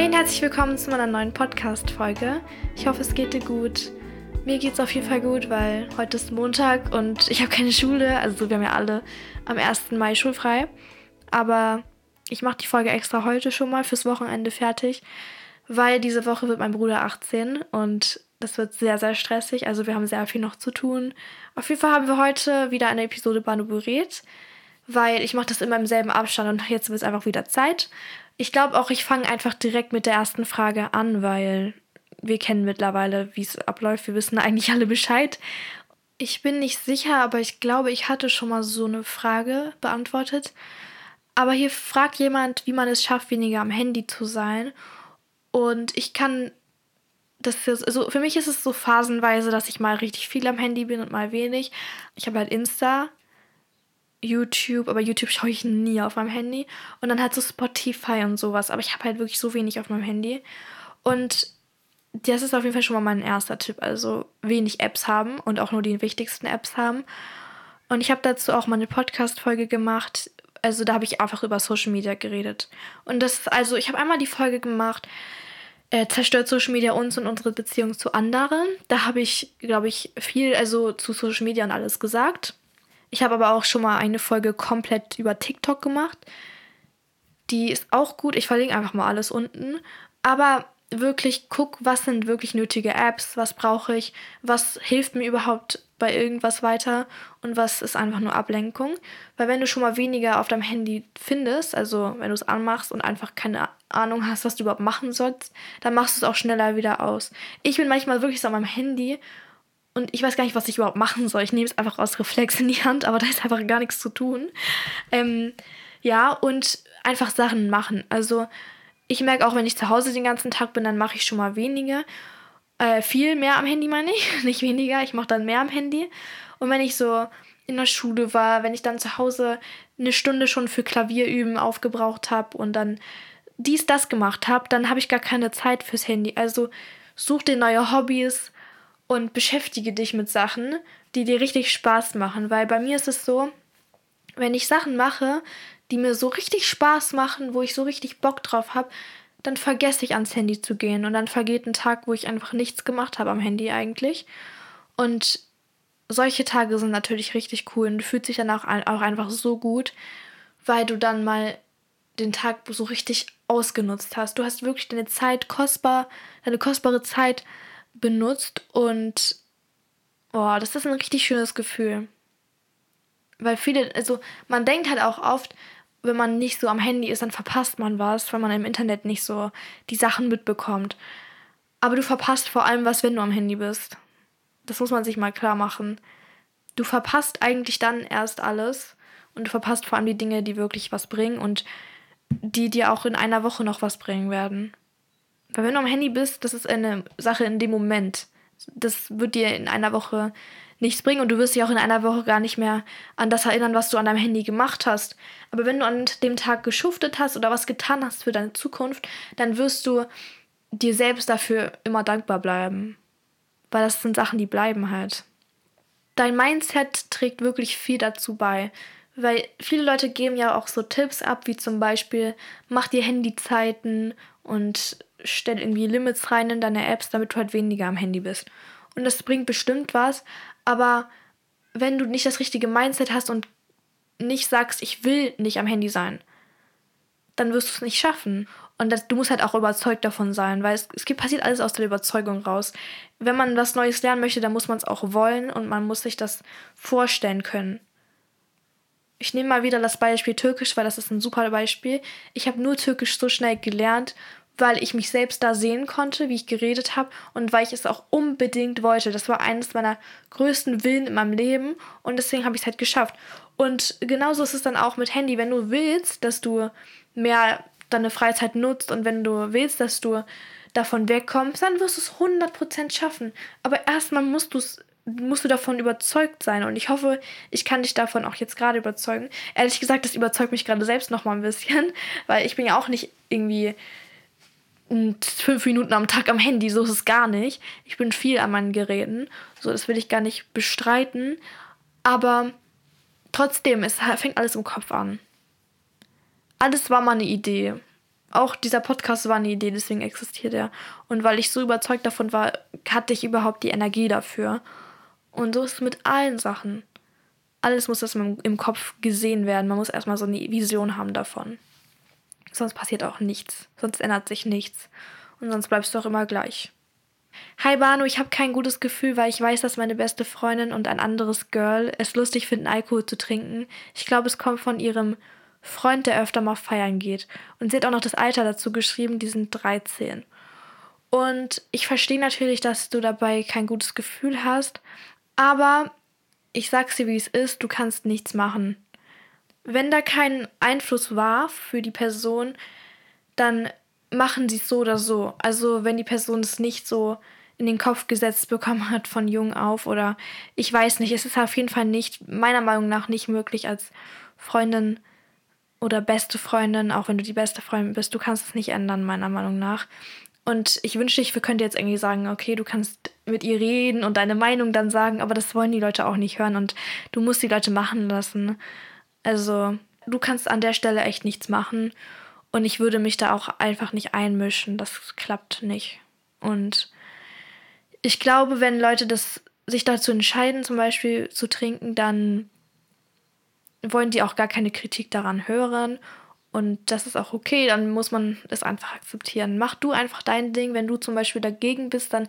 Hey und herzlich willkommen zu meiner neuen Podcast-Folge. Ich hoffe, es geht dir gut. Mir geht es auf jeden Fall gut, weil heute ist Montag und ich habe keine Schule. Also wir haben ja alle am 1. Mai schulfrei. Aber ich mache die Folge extra heute schon mal fürs Wochenende fertig, weil diese Woche wird mein Bruder 18 und das wird sehr, sehr stressig. Also wir haben sehr viel noch zu tun. Auf jeden Fall haben wir heute wieder eine Episode Banuburet, weil ich mache das immer im selben Abstand und jetzt wird es einfach wieder Zeit. Ich glaube auch, ich fange einfach direkt mit der ersten Frage an, weil wir kennen mittlerweile, wie es abläuft. Wir wissen eigentlich alle Bescheid. Ich bin nicht sicher, aber ich glaube, ich hatte schon mal so eine Frage beantwortet. Aber hier fragt jemand, wie man es schafft, weniger am Handy zu sein. Und ich kann das ist, also für mich ist es so phasenweise, dass ich mal richtig viel am Handy bin und mal wenig. Ich habe halt Insta, YouTube, aber YouTube schaue ich nie auf meinem Handy. Und dann halt so Spotify und sowas. Aber ich habe halt wirklich so wenig auf meinem Handy. Und das ist auf jeden Fall schon mal mein erster Tipp. Also wenig Apps haben und auch nur die wichtigsten Apps haben. Und ich habe dazu auch mal eine Podcast-Folge gemacht. Also da habe ich einfach über Social Media geredet. Und das, also ich habe einmal die Folge gemacht, äh, zerstört Social Media uns und unsere Beziehung zu anderen. Da habe ich, glaube ich, viel also zu Social Media und alles gesagt. Ich habe aber auch schon mal eine Folge komplett über TikTok gemacht. Die ist auch gut. Ich verlinke einfach mal alles unten. Aber wirklich guck, was sind wirklich nötige Apps, was brauche ich, was hilft mir überhaupt bei irgendwas weiter und was ist einfach nur Ablenkung. Weil wenn du schon mal weniger auf deinem Handy findest, also wenn du es anmachst und einfach keine Ahnung hast, was du überhaupt machen sollst, dann machst du es auch schneller wieder aus. Ich bin manchmal wirklich so an meinem Handy und ich weiß gar nicht, was ich überhaupt machen soll. Ich nehme es einfach aus Reflex in die Hand, aber da ist einfach gar nichts zu tun. Ähm, ja, und einfach Sachen machen. Also ich merke auch, wenn ich zu Hause den ganzen Tag bin, dann mache ich schon mal weniger. Äh, viel mehr am Handy meine ich, nicht weniger. Ich mache dann mehr am Handy. Und wenn ich so in der Schule war, wenn ich dann zu Hause eine Stunde schon für Klavierüben aufgebraucht habe und dann dies, das gemacht habe, dann habe ich gar keine Zeit fürs Handy. Also such dir neue Hobbys und beschäftige dich mit Sachen, die dir richtig Spaß machen. Weil bei mir ist es so, wenn ich Sachen mache, die mir so richtig Spaß machen, wo ich so richtig Bock drauf habe, dann vergesse ich ans Handy zu gehen und dann vergeht ein Tag, wo ich einfach nichts gemacht habe am Handy eigentlich. Und solche Tage sind natürlich richtig cool und du fühlst dich dann auch, auch einfach so gut, weil du dann mal den Tag so richtig ausgenutzt hast. Du hast wirklich deine Zeit kostbar, deine kostbare Zeit benutzt und boah, das ist ein richtig schönes Gefühl. Weil viele, also man denkt halt auch oft, wenn man nicht so am Handy ist, dann verpasst man was, weil man im Internet nicht so die Sachen mitbekommt. Aber du verpasst vor allem was, wenn du am Handy bist. Das muss man sich mal klar machen. Du verpasst eigentlich dann erst alles und du verpasst vor allem die Dinge, die wirklich was bringen und die dir auch in einer Woche noch was bringen werden. Weil wenn du am Handy bist, das ist eine Sache in dem Moment. Das wird dir in einer Woche nichts bringen und du wirst dich auch in einer Woche gar nicht mehr an das erinnern, was du an deinem Handy gemacht hast. Aber wenn du an dem Tag geschuftet hast oder was getan hast für deine Zukunft, dann wirst du dir selbst dafür immer dankbar bleiben. Weil das sind Sachen, die bleiben halt. Dein Mindset trägt wirklich viel dazu bei. Weil viele Leute geben ja auch so Tipps ab, wie zum Beispiel, mach dir Handyzeiten und stell irgendwie Limits rein in deine Apps, damit du halt weniger am Handy bist. Und das bringt bestimmt was, aber wenn du nicht das richtige Mindset hast und nicht sagst, ich will nicht am Handy sein, dann wirst du es nicht schaffen. Und das, du musst halt auch überzeugt davon sein, weil es, es passiert alles aus der Überzeugung raus. Wenn man was Neues lernen möchte, dann muss man es auch wollen und man muss sich das vorstellen können. Ich nehme mal wieder das Beispiel Türkisch, weil das ist ein super Beispiel. Ich habe nur Türkisch so schnell gelernt, weil ich mich selbst da sehen konnte, wie ich geredet habe und weil ich es auch unbedingt wollte. Das war eines meiner größten Willen in meinem Leben und deswegen habe ich es halt geschafft. Und genauso ist es dann auch mit Handy. Wenn du willst, dass du mehr deine Freizeit nutzt und wenn du willst, dass du davon wegkommst, dann wirst du es 100% schaffen. Aber erstmal musst musst du davon überzeugt sein. Und ich hoffe, ich kann dich davon auch jetzt gerade überzeugen. Ehrlich gesagt, das überzeugt mich gerade selbst noch mal ein bisschen, weil ich bin ja auch nicht irgendwie fünf Minuten am Tag am Handy, so ist es gar nicht. Ich bin viel an meinen Geräten, so das will ich gar nicht bestreiten. Aber trotzdem, es fängt alles im Kopf an. Alles war mal eine Idee. auch dieser Podcast war eine Idee, deswegen existiert er. Und weil ich so überzeugt davon war, hatte ich überhaupt die Energie dafür. Und so ist es mit allen Sachen. Alles muss erstmal im Kopf gesehen werden. Man muss erstmal so eine Vision haben davon. Sonst passiert auch nichts. Sonst ändert sich nichts. Und sonst bleibst du auch immer gleich. Hi Banu, ich habe kein gutes Gefühl, weil ich weiß, dass meine beste Freundin und ein anderes Girl es lustig finden, Alkohol zu trinken. Ich glaube, es kommt von ihrem Freund, der öfter mal feiern geht. Und sie hat auch noch das Alter dazu geschrieben, die sind 13. Und ich verstehe natürlich, dass du dabei kein gutes Gefühl hast, aber ich sag's dir, wie es ist, du kannst nichts machen. Wenn da kein Einfluss war für die Person, dann machen sie es so oder so. Also wenn die Person es nicht so in den Kopf gesetzt bekommen hat von jung auf oder ich weiß nicht, es ist auf jeden Fall nicht, meiner Meinung nach nicht möglich als Freundin oder beste Freundin, auch wenn du die beste Freundin bist, du kannst es nicht ändern, meiner Meinung nach. Und ich wünschte, ich könnte jetzt irgendwie sagen, okay, du kannst mit ihr reden und deine Meinung dann sagen, aber das wollen die Leute auch nicht hören und du musst die Leute machen lassen. Also, du kannst an der Stelle echt nichts machen und ich würde mich da auch einfach nicht einmischen. Das klappt nicht. Und ich glaube, wenn Leute das sich dazu entscheiden, zum Beispiel zu trinken, dann wollen die auch gar keine Kritik daran hören. Und das ist auch okay, dann muss man es einfach akzeptieren. Mach du einfach dein Ding. Wenn du zum Beispiel dagegen bist, dann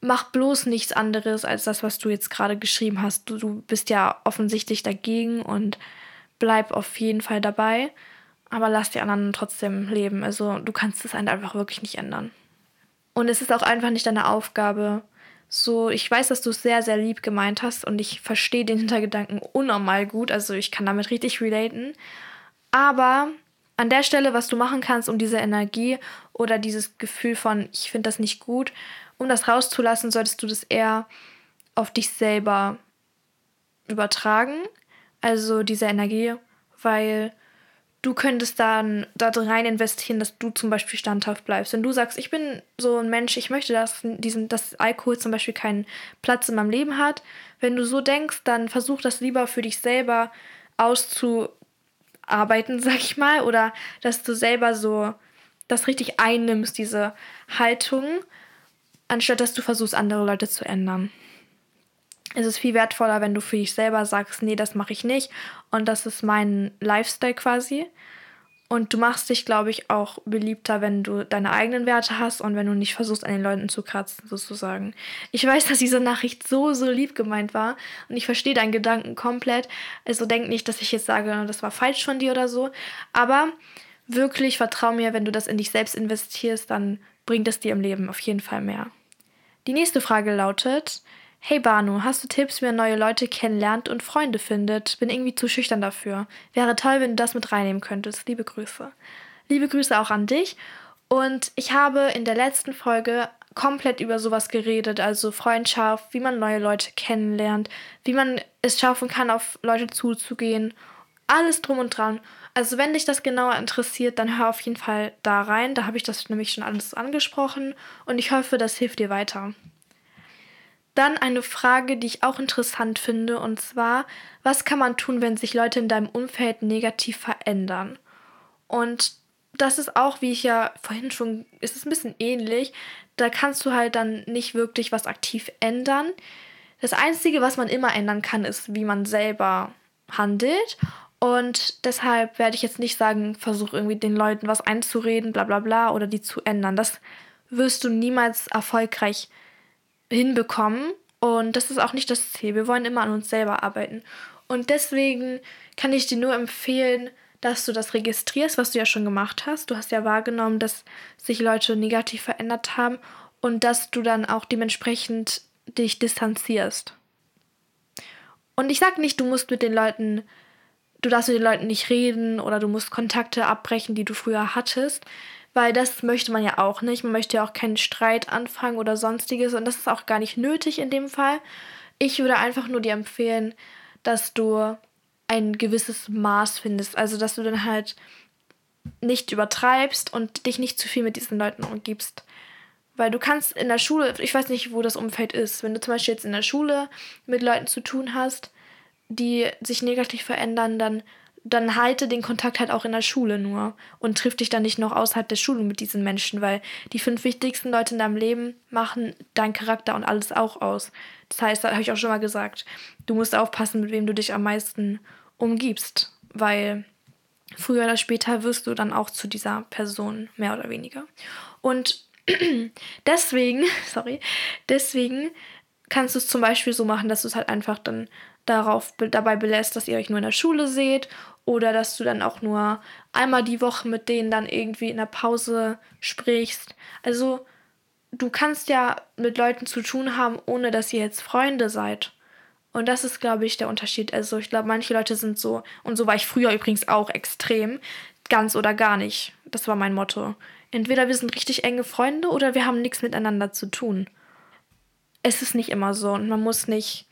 mach bloß nichts anderes als das, was du jetzt gerade geschrieben hast. Du, du bist ja offensichtlich dagegen und bleib auf jeden Fall dabei. Aber lass die anderen trotzdem leben. Also du kannst es einfach wirklich nicht ändern. Und es ist auch einfach nicht deine Aufgabe, so, ich weiß, dass du es sehr, sehr lieb gemeint hast und ich verstehe den Hintergedanken unnormal gut. Also ich kann damit richtig relaten. Aber an der Stelle, was du machen kannst, um diese Energie oder dieses Gefühl von, ich finde das nicht gut, um das rauszulassen, solltest du das eher auf dich selber übertragen. Also diese Energie, weil du könntest dann da rein investieren, dass du zum Beispiel standhaft bleibst. Wenn du sagst, ich bin so ein Mensch, ich möchte, dass, diesen, dass Alkohol zum Beispiel keinen Platz in meinem Leben hat. Wenn du so denkst, dann versuch das lieber für dich selber auszuarbeiten, sag ich mal. Oder dass du selber so das richtig einnimmst, diese Haltung, anstatt dass du versuchst, andere Leute zu ändern es ist viel wertvoller, wenn du für dich selber sagst, nee, das mache ich nicht und das ist mein Lifestyle quasi. Und du machst dich, glaube ich, auch beliebter, wenn du deine eigenen Werte hast und wenn du nicht versuchst, an den Leuten zu kratzen, sozusagen. Ich weiß, dass diese Nachricht so, so lieb gemeint war und ich verstehe deinen Gedanken komplett. Also denk nicht, dass ich jetzt sage, das war falsch von dir oder so. Aber wirklich vertrau mir, wenn du das in dich selbst investierst, dann bringt es dir im Leben auf jeden Fall mehr. Die nächste Frage lautet, Hey Banu, hast du Tipps, wie man neue Leute kennenlernt und Freunde findet? Bin irgendwie zu schüchtern dafür. Wäre toll, wenn du das mit reinnehmen könntest. Liebe Grüße. Liebe Grüße auch an dich. Und ich habe in der letzten Folge komplett über sowas geredet, also Freundschaft, wie man neue Leute kennenlernt, wie man es schaffen kann, auf Leute zuzugehen. Alles drum und dran. Also wenn dich das genauer interessiert, dann hör auf jeden Fall da rein. Da habe ich das nämlich schon alles angesprochen und ich hoffe, das hilft dir weiter. Dann eine Frage, die ich auch interessant finde, und zwar, was kann man tun, wenn sich Leute in deinem Umfeld negativ verändern? Und das ist auch, wie ich ja vorhin schon, ist es ein bisschen ähnlich. Da kannst du halt dann nicht wirklich was aktiv ändern. Das Einzige, was man immer ändern kann, ist, wie man selber handelt. Und deshalb werde ich jetzt nicht sagen, versuch irgendwie den Leuten was einzureden, bla bla bla, oder die zu ändern. Das wirst du niemals erfolgreich hinbekommen. Und das ist auch nicht das Ziel. Wir wollen immer an uns selber arbeiten. Und deswegen kann ich dir nur empfehlen, dass du das registrierst, was du ja schon gemacht hast. Du hast ja wahrgenommen, dass sich Leute negativ verändert haben und dass du dann auch dementsprechend dich distanzierst. Und ich sage nicht, du musst mit den Leuten, du darfst mit den Leuten nicht reden oder du musst Kontakte abbrechen, die du früher hattest weil das möchte man ja auch nicht. Man möchte ja auch keinen Streit anfangen oder sonstiges und das ist auch gar nicht nötig in dem Fall. Ich würde einfach nur dir empfehlen, dass du ein gewisses Maß findest, also dass du dann halt nicht übertreibst und dich nicht zu viel mit diesen Leuten umgibst. Weil du kannst in der Schule, ich weiß nicht, wo das Umfeld ist, wenn du zum Beispiel jetzt in der Schule mit Leuten zu tun hast, die sich negativ verändern, dann dann halte den Kontakt halt auch in der Schule nur und triff dich dann nicht noch außerhalb der Schule mit diesen Menschen, weil die fünf wichtigsten Leute in deinem Leben machen deinen Charakter und alles auch aus. Das heißt, da habe ich auch schon mal gesagt, du musst aufpassen, mit wem du dich am meisten umgibst, weil früher oder später wirst du dann auch zu dieser Person, mehr oder weniger. Und deswegen, sorry, deswegen kannst du es zum Beispiel so machen, dass du es halt einfach dann darauf dabei belässt, dass ihr euch nur in der Schule seht oder dass du dann auch nur einmal die Woche mit denen dann irgendwie in der Pause sprichst. Also du kannst ja mit Leuten zu tun haben, ohne dass ihr jetzt Freunde seid. Und das ist, glaube ich, der Unterschied. Also ich glaube, manche Leute sind so, und so war ich früher übrigens auch extrem, ganz oder gar nicht. Das war mein Motto. Entweder wir sind richtig enge Freunde oder wir haben nichts miteinander zu tun. Es ist nicht immer so und man muss nicht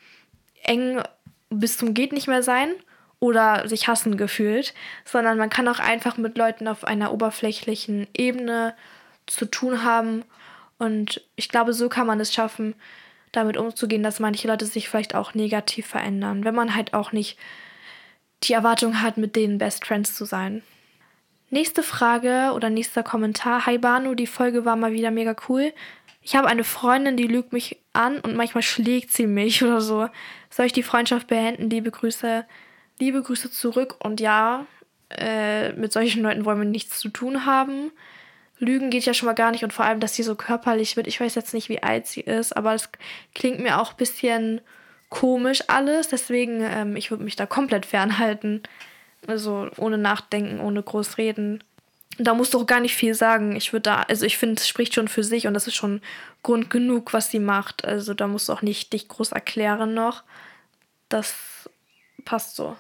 eng bis zum geht nicht mehr sein oder sich hassen gefühlt, sondern man kann auch einfach mit Leuten auf einer oberflächlichen Ebene zu tun haben und ich glaube, so kann man es schaffen, damit umzugehen, dass manche Leute sich vielleicht auch negativ verändern, wenn man halt auch nicht die Erwartung hat, mit denen Best Friends zu sein. Nächste Frage oder nächster Kommentar. Hi Banu, die Folge war mal wieder mega cool. Ich habe eine Freundin, die lügt mich an und manchmal schlägt sie mich oder so. Soll ich die Freundschaft beenden? Liebe Grüße. Liebe Grüße zurück. Und ja, äh, mit solchen Leuten wollen wir nichts zu tun haben. Lügen geht ja schon mal gar nicht und vor allem, dass sie so körperlich wird. Ich weiß jetzt nicht, wie alt sie ist, aber es klingt mir auch ein bisschen komisch alles. Deswegen, ähm, ich würde mich da komplett fernhalten. Also ohne Nachdenken, ohne groß reden da musst du auch gar nicht viel sagen. Ich würde da, also ich finde, es spricht schon für sich und das ist schon Grund genug, was sie macht. Also da musst du auch nicht dich groß erklären noch. Das passt so.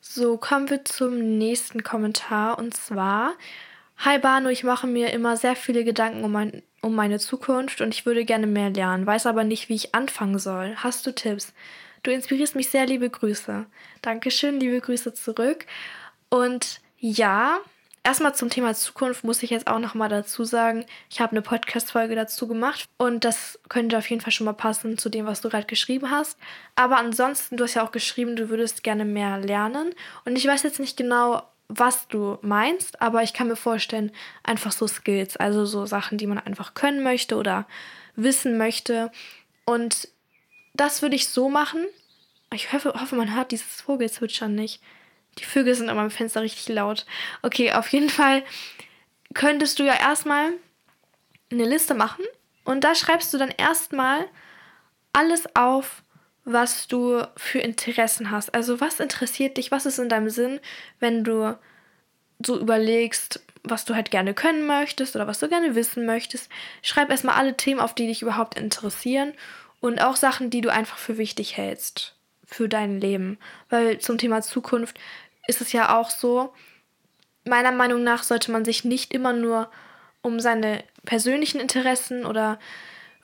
So, kommen wir zum nächsten Kommentar und zwar: Hi Bano, ich mache mir immer sehr viele Gedanken um, mein, um meine Zukunft und ich würde gerne mehr lernen, weiß aber nicht, wie ich anfangen soll. Hast du Tipps? Du inspirierst mich sehr, liebe Grüße. Dankeschön, liebe Grüße zurück. Und ja, Erstmal zum Thema Zukunft muss ich jetzt auch noch mal dazu sagen, ich habe eine Podcast-Folge dazu gemacht und das könnte auf jeden Fall schon mal passen zu dem, was du gerade geschrieben hast. Aber ansonsten, du hast ja auch geschrieben, du würdest gerne mehr lernen und ich weiß jetzt nicht genau, was du meinst, aber ich kann mir vorstellen, einfach so Skills, also so Sachen, die man einfach können möchte oder wissen möchte. Und das würde ich so machen. Ich hoffe, hoffe man hört dieses Vogelzwitschern nicht. Die Vögel sind immer am Fenster richtig laut. Okay, auf jeden Fall könntest du ja erstmal eine Liste machen und da schreibst du dann erstmal alles auf, was du für Interessen hast. Also was interessiert dich, was ist in deinem Sinn, wenn du so überlegst, was du halt gerne können möchtest oder was du gerne wissen möchtest. Schreib erstmal alle Themen auf, die dich überhaupt interessieren und auch Sachen, die du einfach für wichtig hältst für dein Leben. Weil zum Thema Zukunft ist es ja auch so, meiner Meinung nach sollte man sich nicht immer nur um seine persönlichen Interessen oder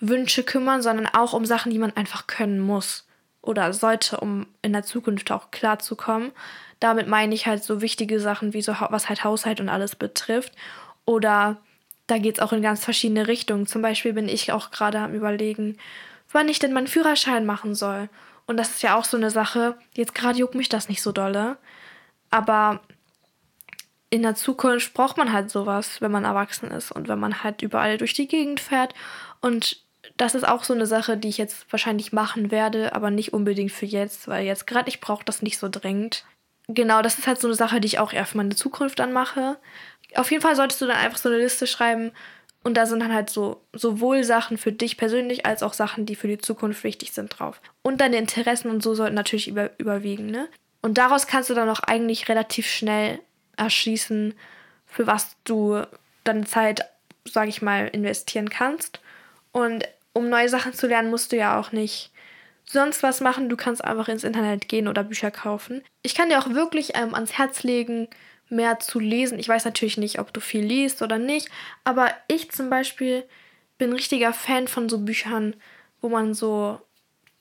Wünsche kümmern, sondern auch um Sachen, die man einfach können muss oder sollte, um in der Zukunft auch klarzukommen. Damit meine ich halt so wichtige Sachen wie so, was halt Haushalt und alles betrifft. Oder da geht es auch in ganz verschiedene Richtungen. Zum Beispiel bin ich auch gerade am Überlegen, wann ich denn meinen Führerschein machen soll. Und das ist ja auch so eine Sache, jetzt gerade juckt mich das nicht so dolle. Aber in der Zukunft braucht man halt sowas, wenn man erwachsen ist und wenn man halt überall durch die Gegend fährt. Und das ist auch so eine Sache, die ich jetzt wahrscheinlich machen werde, aber nicht unbedingt für jetzt, weil jetzt gerade ich brauche das nicht so dringend. Genau, das ist halt so eine Sache, die ich auch eher für meine Zukunft dann mache. Auf jeden Fall solltest du dann einfach so eine Liste schreiben und da sind dann halt so sowohl Sachen für dich persönlich als auch Sachen, die für die Zukunft wichtig sind drauf. Und deine Interessen und so sollten natürlich über, überwiegen, ne? Und daraus kannst du dann auch eigentlich relativ schnell erschließen, für was du deine Zeit, sag ich mal, investieren kannst. Und um neue Sachen zu lernen, musst du ja auch nicht sonst was machen. Du kannst einfach ins Internet gehen oder Bücher kaufen. Ich kann dir auch wirklich ähm, ans Herz legen, mehr zu lesen. Ich weiß natürlich nicht, ob du viel liest oder nicht, aber ich zum Beispiel bin richtiger Fan von so Büchern, wo man so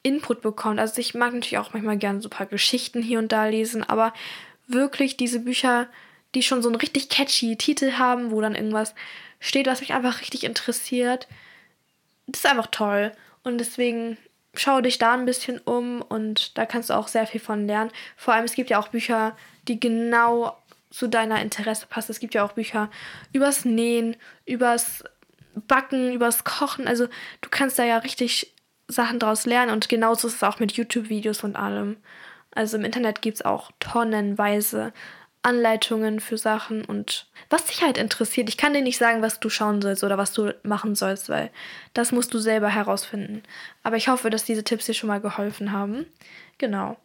Input bekommt. Also ich mag natürlich auch manchmal gerne so ein paar Geschichten hier und da lesen, aber wirklich diese Bücher, die schon so einen richtig catchy Titel haben, wo dann irgendwas steht, was mich einfach richtig interessiert, das ist einfach toll. Und deswegen schau dich da ein bisschen um und da kannst du auch sehr viel von lernen. Vor allem, es gibt ja auch Bücher, die genau zu deiner Interesse passen. Es gibt ja auch Bücher übers Nähen, übers Backen, übers Kochen. Also du kannst da ja richtig Sachen draus lernen und genauso ist es auch mit YouTube-Videos und allem. Also im Internet gibt es auch tonnenweise Anleitungen für Sachen und was dich halt interessiert. Ich kann dir nicht sagen, was du schauen sollst oder was du machen sollst, weil das musst du selber herausfinden. Aber ich hoffe, dass diese Tipps dir schon mal geholfen haben. Genau.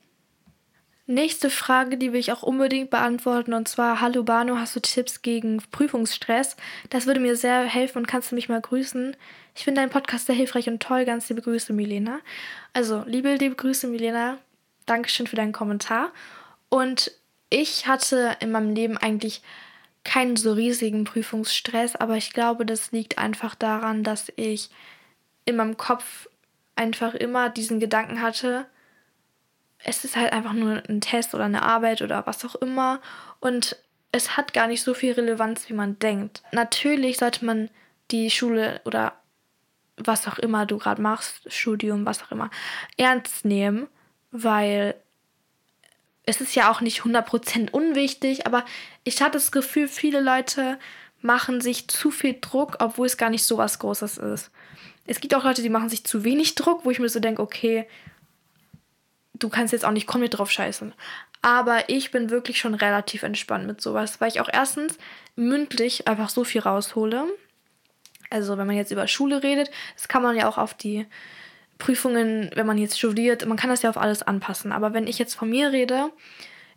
Nächste Frage, die will ich auch unbedingt beantworten und zwar, hallo Bano, hast du Tipps gegen Prüfungsstress? Das würde mir sehr helfen und kannst du mich mal grüßen. Ich finde deinen Podcast sehr hilfreich und toll. Ganz liebe Grüße, Milena. Also, liebe, liebe Grüße, Milena. Dankeschön für deinen Kommentar. Und ich hatte in meinem Leben eigentlich keinen so riesigen Prüfungsstress, aber ich glaube, das liegt einfach daran, dass ich in meinem Kopf einfach immer diesen Gedanken hatte, es ist halt einfach nur ein Test oder eine Arbeit oder was auch immer und es hat gar nicht so viel Relevanz, wie man denkt. Natürlich sollte man die Schule oder was auch immer du gerade machst, Studium, was auch immer, ernst nehmen, weil es ist ja auch nicht 100% unwichtig, aber ich hatte das Gefühl, viele Leute machen sich zu viel Druck, obwohl es gar nicht so was Großes ist. Es gibt auch Leute, die machen sich zu wenig Druck, wo ich mir so denke, okay, du kannst jetzt auch nicht komplett drauf scheißen. Aber ich bin wirklich schon relativ entspannt mit sowas, weil ich auch erstens mündlich einfach so viel raushole. Also wenn man jetzt über Schule redet, das kann man ja auch auf die Prüfungen, wenn man jetzt studiert, man kann das ja auf alles anpassen. Aber wenn ich jetzt von mir rede,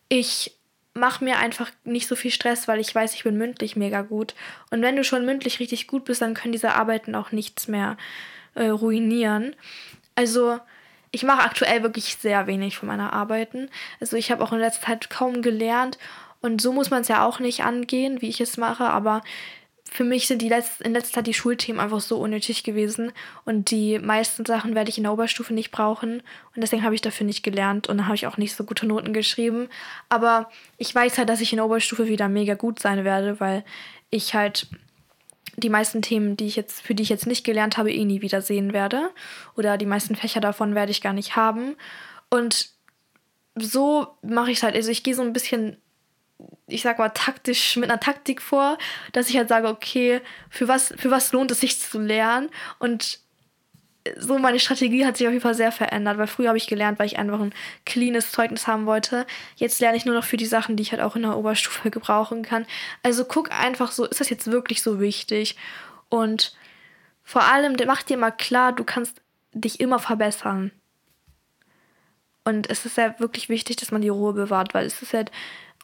ich mache mir einfach nicht so viel Stress, weil ich weiß, ich bin mündlich mega gut. Und wenn du schon mündlich richtig gut bist, dann können diese Arbeiten auch nichts mehr äh, ruinieren. Also ich mache aktuell wirklich sehr wenig von meiner Arbeiten. Also ich habe auch in letzter Zeit kaum gelernt. Und so muss man es ja auch nicht angehen, wie ich es mache, aber für mich sind die letzt, in letzter Zeit die Schulthemen einfach so unnötig gewesen. Und die meisten Sachen werde ich in der Oberstufe nicht brauchen. Und deswegen habe ich dafür nicht gelernt. Und dann habe ich auch nicht so gute Noten geschrieben. Aber ich weiß halt, dass ich in der Oberstufe wieder mega gut sein werde, weil ich halt die meisten Themen, die ich jetzt, für die ich jetzt nicht gelernt habe, eh nie wieder sehen werde. Oder die meisten Fächer davon werde ich gar nicht haben. Und so mache ich es halt. Also ich gehe so ein bisschen ich sag mal, taktisch mit einer Taktik vor, dass ich halt sage, okay, für was, für was lohnt es sich zu lernen? Und so meine Strategie hat sich auf jeden Fall sehr verändert, weil früher habe ich gelernt, weil ich einfach ein cleanes Zeugnis haben wollte. Jetzt lerne ich nur noch für die Sachen, die ich halt auch in der Oberstufe gebrauchen kann. Also guck einfach so, ist das jetzt wirklich so wichtig? Und vor allem mach dir mal klar, du kannst dich immer verbessern. Und es ist ja wirklich wichtig, dass man die Ruhe bewahrt, weil es ist halt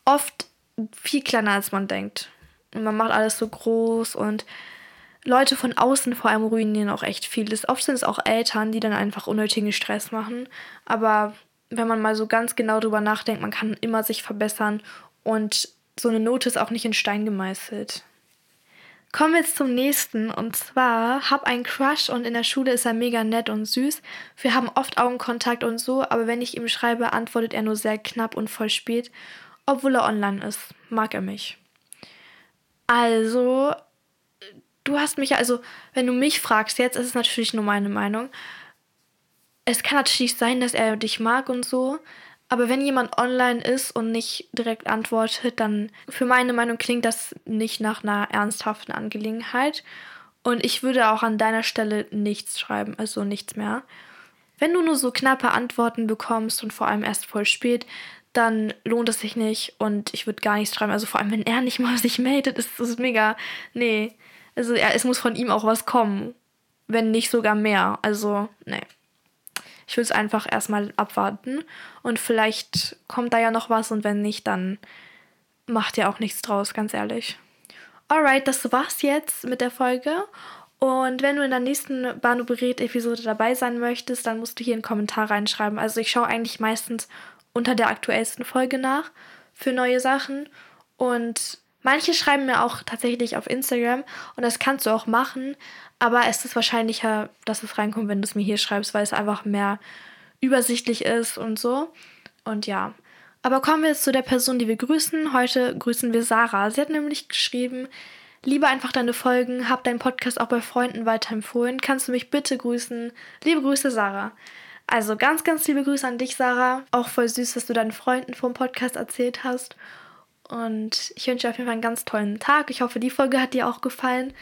oft viel kleiner, als man denkt. Und man macht alles so groß und Leute von außen vor allem ruinieren auch echt vieles. Oft sind es auch Eltern, die dann einfach unnötigen Stress machen. Aber wenn man mal so ganz genau drüber nachdenkt, man kann immer sich verbessern und so eine Note ist auch nicht in Stein gemeißelt. Kommen wir jetzt zum nächsten und zwar hab einen Crush und in der Schule ist er mega nett und süß. Wir haben oft Augenkontakt und so, aber wenn ich ihm schreibe, antwortet er nur sehr knapp und voll spät obwohl er online ist, mag er mich. Also, du hast mich, also, wenn du mich fragst, jetzt ist es natürlich nur meine Meinung. Es kann natürlich sein, dass er dich mag und so, aber wenn jemand online ist und nicht direkt antwortet, dann für meine Meinung klingt das nicht nach einer ernsthaften Angelegenheit. Und ich würde auch an deiner Stelle nichts schreiben, also nichts mehr. Wenn du nur so knappe Antworten bekommst und vor allem erst voll spät, dann lohnt es sich nicht und ich würde gar nichts schreiben. Also vor allem, wenn er nicht mal sich meldet, ist es mega. Nee. Also ja, es muss von ihm auch was kommen. Wenn nicht sogar mehr. Also, nee. Ich würde es einfach erstmal abwarten. Und vielleicht kommt da ja noch was und wenn nicht, dann macht ja auch nichts draus, ganz ehrlich. Alright, das war's jetzt mit der Folge. Und wenn du in der nächsten Banu Berät-Episode dabei sein möchtest, dann musst du hier einen Kommentar reinschreiben. Also ich schaue eigentlich meistens unter der aktuellsten Folge nach für neue Sachen. Und manche schreiben mir auch tatsächlich auf Instagram und das kannst du auch machen. Aber es ist wahrscheinlicher, dass es reinkommt, wenn du es mir hier schreibst, weil es einfach mehr übersichtlich ist und so. Und ja. Aber kommen wir jetzt zu der Person, die wir grüßen. Heute grüßen wir Sarah. Sie hat nämlich geschrieben, liebe einfach deine Folgen, hab deinen Podcast auch bei Freunden weiterempfohlen. Kannst du mich bitte grüßen? Liebe Grüße, Sarah. Also ganz, ganz liebe Grüße an dich, Sarah. Auch voll süß, dass du deinen Freunden vom Podcast erzählt hast. Und ich wünsche dir auf jeden Fall einen ganz tollen Tag. Ich hoffe, die Folge hat dir auch gefallen.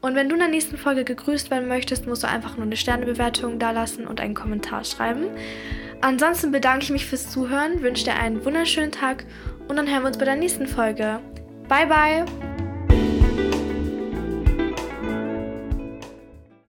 Und wenn du in der nächsten Folge gegrüßt werden möchtest, musst du einfach nur eine Sternebewertung dalassen und einen Kommentar schreiben. Ansonsten bedanke ich mich fürs Zuhören, wünsche dir einen wunderschönen Tag und dann hören wir uns bei der nächsten Folge. Bye, bye!